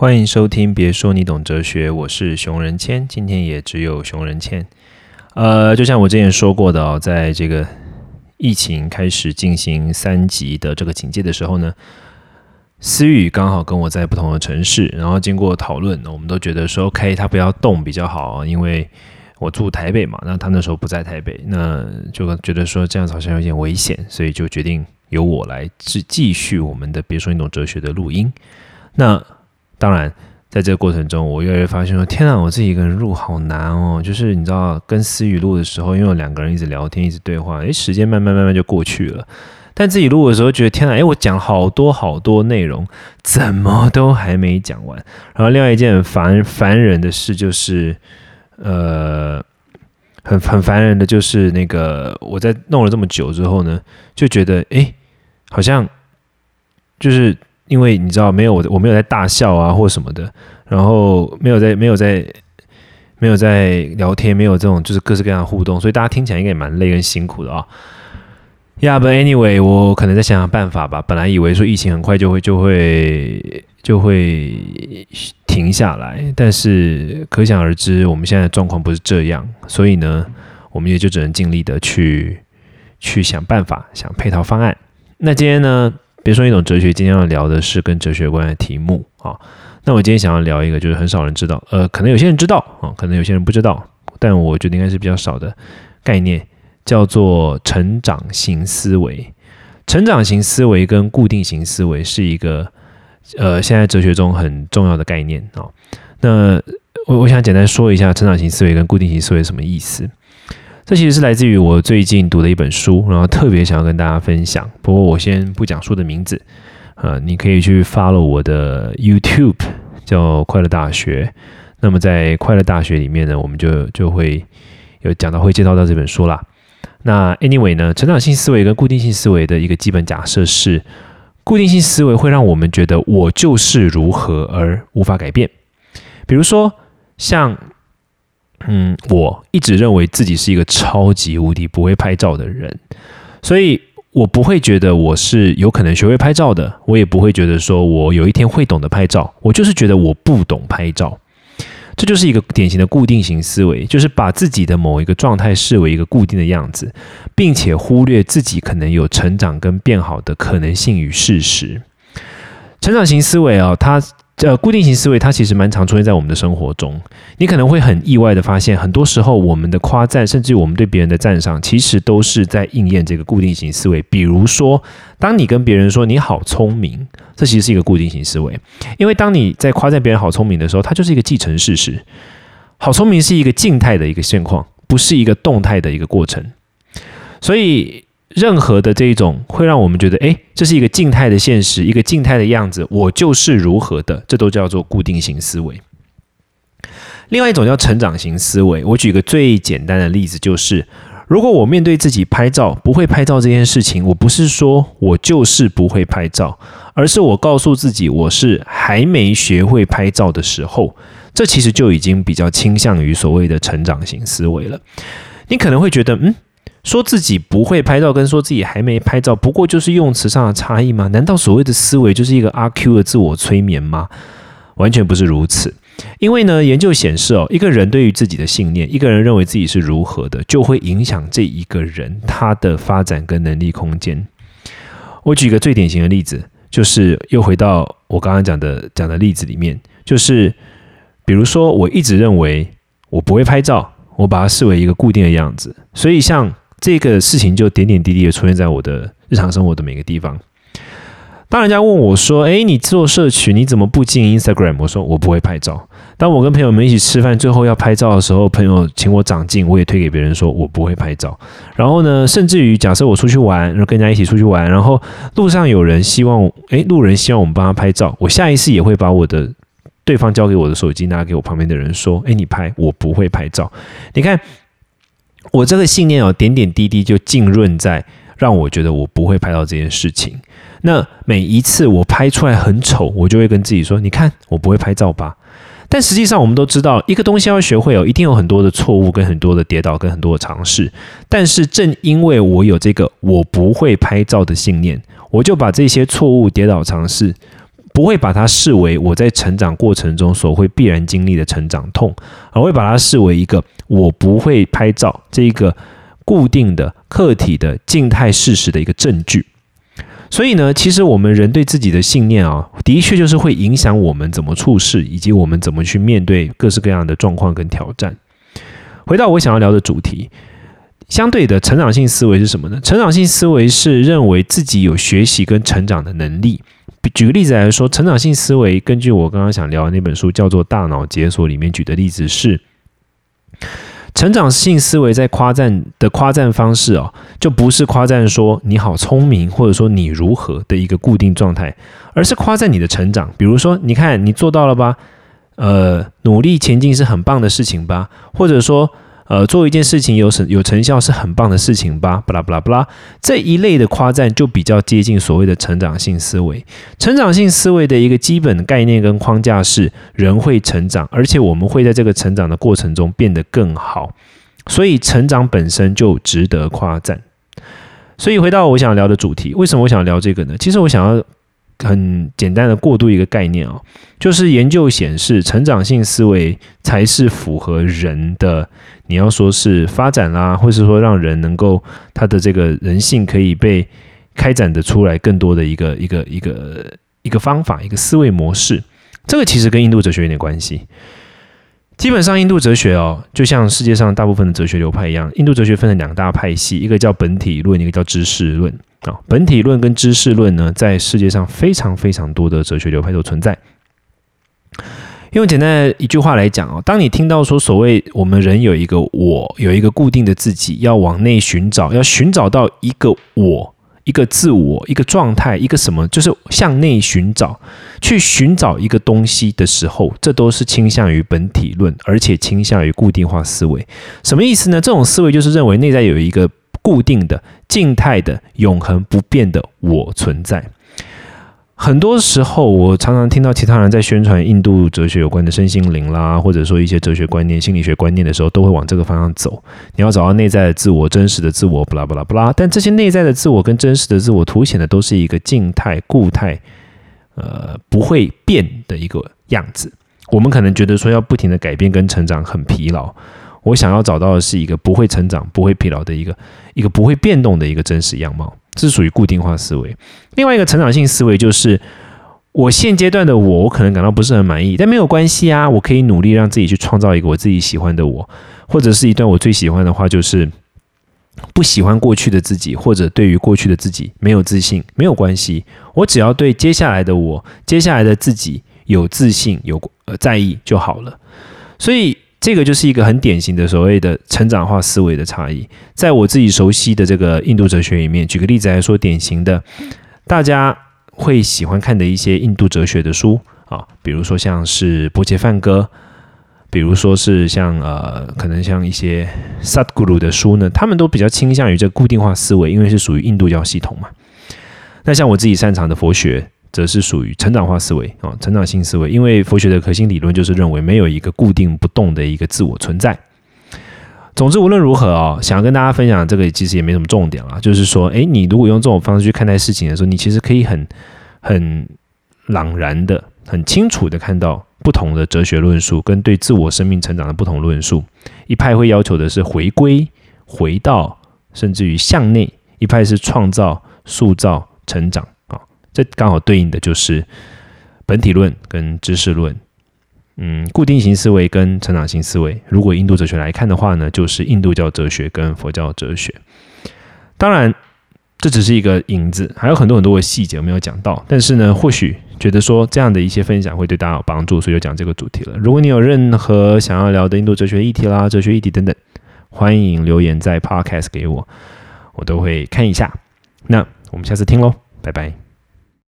欢迎收听，别说你懂哲学，我是熊仁谦，今天也只有熊仁谦。呃，就像我之前说过的哦，在这个疫情开始进行三级的这个警戒的时候呢，思雨刚好跟我在不同的城市，然后经过讨论，我们都觉得说 OK，他不要动比较好，因为我住台北嘛，那他那时候不在台北，那就觉得说这样子好像有点危险，所以就决定由我来继继续我们的别说你懂哲学的录音。那当然，在这个过程中，我越来越发现说，天啊，我自己一个人录好难哦。就是你知道，跟思雨录的时候，因为两个人一直聊天，一直对话，诶，时间慢慢慢慢就过去了。但自己录的时候，觉得天啊，诶，我讲好多好多内容，怎么都还没讲完。然后另外一件很烦烦人的事就是，呃，很很烦人的就是那个，我在弄了这么久之后呢，就觉得，诶，好像就是。因为你知道，没有我，我没有在大笑啊，或什么的，然后没有在，没有在，没有在聊天，没有这种就是各式各样的互动，所以大家听起来应该也蛮累跟辛苦的啊。Yeah，but anyway，我可能再想想办法吧。本来以为说疫情很快就会就会就会停下来，但是可想而知，我们现在状况不是这样，所以呢，我们也就只能尽力的去去想办法，想配套方案。那今天呢？别说一种哲学，今天要聊的是跟哲学有关的题目啊。那我今天想要聊一个，就是很少人知道，呃，可能有些人知道啊，可能有些人不知道，但我觉得应该是比较少的概念，叫做成长型思维。成长型思维跟固定型思维是一个呃，现在哲学中很重要的概念啊。那我我想简单说一下成长型思维跟固定型思维什么意思。这其实是来自于我最近读的一本书，然后特别想要跟大家分享。不过我先不讲书的名字，呃，你可以去 follow 我的 YouTube，叫快乐大学。那么在快乐大学里面呢，我们就就会有讲到会介绍到这本书啦。那 anyway 呢，成长性思维跟固定性思维的一个基本假设是，固定性思维会让我们觉得我就是如何而无法改变。比如说像。嗯，我一直认为自己是一个超级无敌不会拍照的人，所以我不会觉得我是有可能学会拍照的，我也不会觉得说我有一天会懂得拍照，我就是觉得我不懂拍照，这就是一个典型的固定型思维，就是把自己的某一个状态视为一个固定的样子，并且忽略自己可能有成长跟变好的可能性与事实。成长型思维啊，它。呃，固定型思维它其实蛮常出现在我们的生活中。你可能会很意外的发现，很多时候我们的夸赞，甚至于我们对别人的赞赏，其实都是在应验这个固定型思维。比如说，当你跟别人说你好聪明，这其实是一个固定型思维，因为当你在夸赞别人好聪明的时候，它就是一个既成事实。好聪明是一个静态的一个现况，不是一个动态的一个过程，所以。任何的这一种会让我们觉得，哎，这是一个静态的现实，一个静态的样子，我就是如何的，这都叫做固定型思维。另外一种叫成长型思维。我举个最简单的例子，就是如果我面对自己拍照不会拍照这件事情，我不是说我就是不会拍照，而是我告诉自己我是还没学会拍照的时候，这其实就已经比较倾向于所谓的成长型思维了。你可能会觉得，嗯。说自己不会拍照，跟说自己还没拍照，不过就是用词上的差异吗？难道所谓的思维就是一个阿 Q 的自我催眠吗？完全不是如此。因为呢，研究显示哦，一个人对于自己的信念，一个人认为自己是如何的，就会影响这一个人他的发展跟能力空间。我举一个最典型的例子，就是又回到我刚刚讲的讲的例子里面，就是比如说，我一直认为我不会拍照，我把它视为一个固定的样子，所以像。这个事情就点点滴滴的出现在我的日常生活的每个地方。当人家问我说：“哎，你做社群你怎么不进 Instagram？” 我说：“我不会拍照。”当我跟朋友们一起吃饭，最后要拍照的时候，朋友请我长进，我也推给别人说：“我不会拍照。”然后呢，甚至于假设我出去玩，然后跟人家一起出去玩，然后路上有人希望，哎，路人希望我们帮他拍照，我下一次也会把我的对方交给我的手机拿给我旁边的人说：“哎，你拍，我不会拍照。”你看。我这个信念哦，点点滴滴就浸润在让我觉得我不会拍到这件事情。那每一次我拍出来很丑，我就会跟自己说：“你看，我不会拍照吧？”但实际上，我们都知道，一个东西要学会哦，一定有很多的错误、跟很多的跌倒、跟很多的尝试。但是正因为我有这个我不会拍照的信念，我就把这些错误、跌倒、尝试不会把它视为我在成长过程中所会必然经历的成长痛，而会把它视为一个我不会拍照这一个固定的客体的静态事实的一个证据。所以呢，其实我们人对自己的信念啊，的确就是会影响我们怎么处事，以及我们怎么去面对各式各样的状况跟挑战。回到我想要聊的主题，相对的成长性思维是什么呢？成长性思维是认为自己有学习跟成长的能力。举个例子来说，成长性思维根据我刚刚想聊的那本书叫做《大脑解锁》里面举的例子是。成长性思维在夸赞的夸赞方式哦，就不是夸赞说你好聪明，或者说你如何的一个固定状态，而是夸赞你的成长。比如说，你看你做到了吧？呃，努力前进是很棒的事情吧？或者说。呃，做一件事情有成有成效是很棒的事情吧？巴拉巴拉巴拉，这一类的夸赞就比较接近所谓的成长性思维。成长性思维的一个基本概念跟框架是，人会成长，而且我们会在这个成长的过程中变得更好，所以成长本身就值得夸赞。所以回到我想聊的主题，为什么我想聊这个呢？其实我想要。很简单的过渡一个概念哦，就是研究显示，成长性思维才是符合人的。你要说是发展啦，或是说让人能够他的这个人性可以被开展的出来更多的一个一个一个一个方法，一个思维模式。这个其实跟印度哲学有点关系。基本上，印度哲学哦，就像世界上大部分的哲学流派一样，印度哲学分成两大派系，一个叫本体论，一个叫知识论。啊，本体论跟知识论呢，在世界上非常非常多的哲学流派都存在。用简单的一句话来讲哦，当你听到说所谓我们人有一个我，有一个固定的自己，要往内寻找，要寻找到一个我。一个自我，一个状态，一个什么，就是向内寻找，去寻找一个东西的时候，这都是倾向于本体论，而且倾向于固定化思维。什么意思呢？这种思维就是认为内在有一个固定的、静态的、永恒不变的我存在。很多时候，我常常听到其他人在宣传印度哲学有关的身心灵啦，或者说一些哲学观念、心理学观念的时候，都会往这个方向走。你要找到内在的自我、真实的自我，不啦不啦不啦。但这些内在的自我跟真实的自我，凸显的都是一个静态、固态，呃，不会变的一个样子。我们可能觉得说要不停的改变跟成长很疲劳。我想要找到的是一个不会成长、不会疲劳的一个一个不会变动的一个真实样貌。这是属于固定化思维。另外一个成长性思维就是，我现阶段的我，我可能感到不是很满意，但没有关系啊，我可以努力让自己去创造一个我自己喜欢的我，或者是一段我最喜欢的话，就是不喜欢过去的自己，或者对于过去的自己没有自信，没有关系，我只要对接下来的我，接下来的自己有自信，有呃在意就好了。所以。这个就是一个很典型的所谓的成长化思维的差异。在我自己熟悉的这个印度哲学里面，举个例子来说，典型的大家会喜欢看的一些印度哲学的书啊，比如说像是波切梵歌，比如说是像呃，可能像一些萨古鲁的书呢，他们都比较倾向于这固定化思维，因为是属于印度教系统嘛。那像我自己擅长的佛学。则是属于成长化思维啊，成长性思维。因为佛学的核心理论就是认为没有一个固定不动的一个自我存在。总之，无论如何啊，想要跟大家分享这个，其实也没什么重点了。就是说，诶，你如果用这种方式去看待事情的时候，你其实可以很很朗然的、很清楚的看到不同的哲学论述跟对自我生命成长的不同论述。一派会要求的是回归、回到，甚至于向内；一派是创造、塑造、成长。这刚好对应的就是本体论跟知识论，嗯，固定型思维跟成长型思维。如果印度哲学来看的话呢，就是印度教哲学跟佛教哲学。当然，这只是一个影子，还有很多很多的细节没有讲到。但是呢，或许觉得说这样的一些分享会对大家有帮助，所以就讲这个主题了。如果你有任何想要聊的印度哲学议题啦、哲学议题等等，欢迎留言在 Podcast 给我，我都会看一下。那我们下次听喽，拜拜。